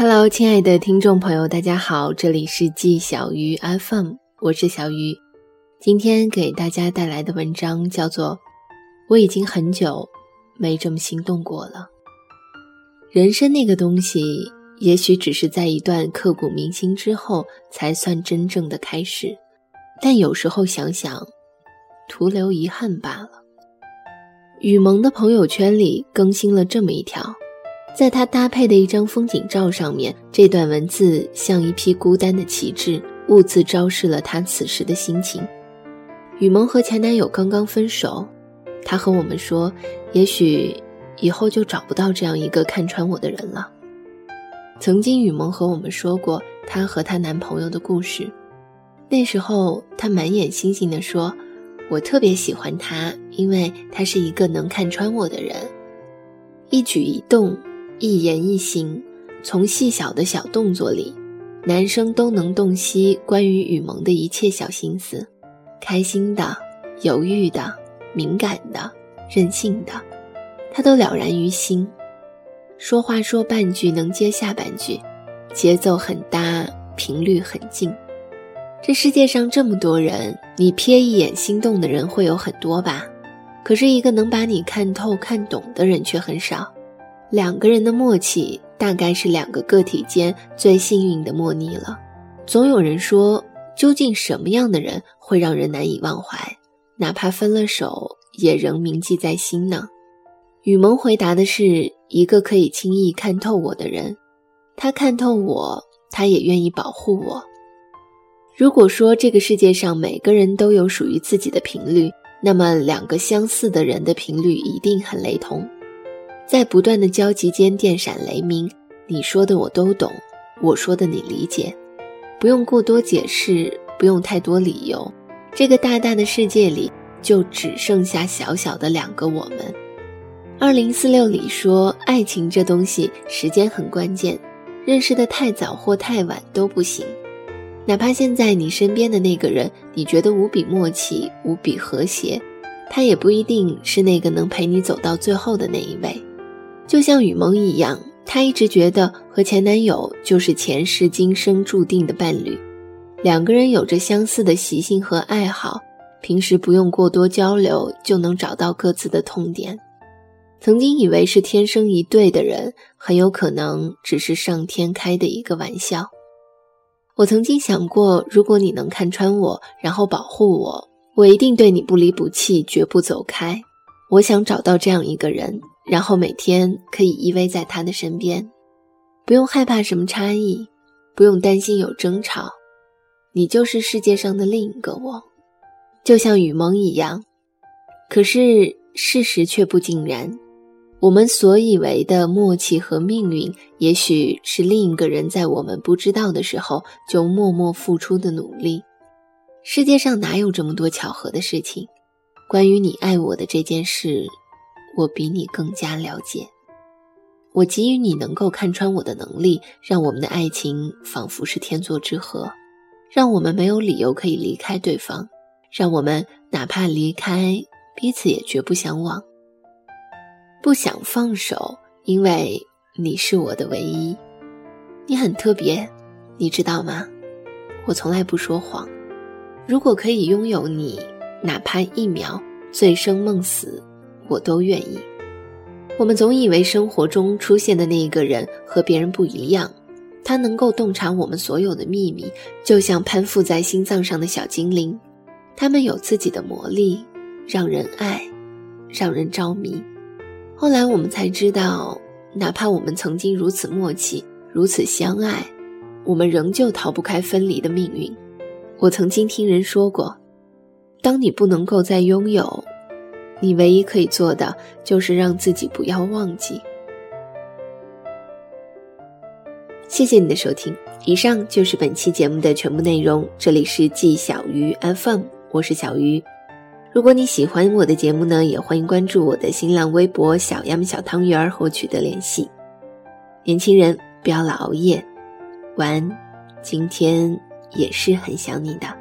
Hello，亲爱的听众朋友，大家好，这里是季小鱼 FM，我是小鱼。今天给大家带来的文章叫做《我已经很久没这么心动过了》。人生那个东西，也许只是在一段刻骨铭心之后，才算真正的开始。但有时候想想，徒留遗憾罢了。雨萌的朋友圈里更新了这么一条。在他搭配的一张风景照上面，这段文字像一匹孤单的旗帜，兀自昭示了他此时的心情。雨萌和前男友刚刚分手，她和我们说，也许以后就找不到这样一个看穿我的人了。曾经，雨萌和我们说过她和她男朋友的故事，那时候她满眼星星地说：“我特别喜欢他，因为他是一个能看穿我的人，一举一动。”一言一行，从细小的小动作里，男生都能洞悉关于雨萌的一切小心思，开心的、犹豫的、敏感的、任性的，他都了然于心。说话说半句能接下半句，节奏很搭，频率很近。这世界上这么多人，你瞥一眼心动的人会有很多吧？可是一个能把你看透、看懂的人却很少。两个人的默契，大概是两个个体间最幸运的默契了。总有人说，究竟什么样的人会让人难以忘怀，哪怕分了手也仍铭记在心呢？雨萌回答的是一个可以轻易看透我的人，他看透我，他也愿意保护我。如果说这个世界上每个人都有属于自己的频率，那么两个相似的人的频率一定很雷同。在不断的交集间电闪雷鸣，你说的我都懂，我说的你理解，不用过多解释，不用太多理由，这个大大的世界里就只剩下小小的两个我们。二零四六里说，爱情这东西时间很关键，认识的太早或太晚都不行。哪怕现在你身边的那个人，你觉得无比默契、无比和谐，他也不一定是那个能陪你走到最后的那一位。就像雨萌一样，她一直觉得和前男友就是前世今生注定的伴侣，两个人有着相似的习性和爱好，平时不用过多交流就能找到各自的痛点。曾经以为是天生一对的人，很有可能只是上天开的一个玩笑。我曾经想过，如果你能看穿我，然后保护我，我一定对你不离不弃，绝不走开。我想找到这样一个人。然后每天可以依偎在他的身边，不用害怕什么差异，不用担心有争吵，你就是世界上的另一个我，就像雨萌一样。可是事实却不尽然，我们所以为的默契和命运，也许是另一个人在我们不知道的时候就默默付出的努力。世界上哪有这么多巧合的事情？关于你爱我的这件事。我比你更加了解，我给予你能够看穿我的能力，让我们的爱情仿佛是天作之合，让我们没有理由可以离开对方，让我们哪怕离开彼此也绝不相忘。不想放手，因为你是我的唯一，你很特别，你知道吗？我从来不说谎，如果可以拥有你，哪怕一秒，醉生梦死。我都愿意。我们总以为生活中出现的那一个人和别人不一样，他能够洞察我们所有的秘密，就像攀附在心脏上的小精灵，他们有自己的魔力，让人爱，让人着迷。后来我们才知道，哪怕我们曾经如此默契，如此相爱，我们仍旧逃不开分离的命运。我曾经听人说过，当你不能够再拥有。你唯一可以做的就是让自己不要忘记。谢谢你的收听，以上就是本期节目的全部内容。这里是季小鱼 FM，我是小鱼。如果你喜欢我的节目呢，也欢迎关注我的新浪微博“小杨小汤圆儿”和取得联系。年轻人不要老熬夜，晚安。今天也是很想你的。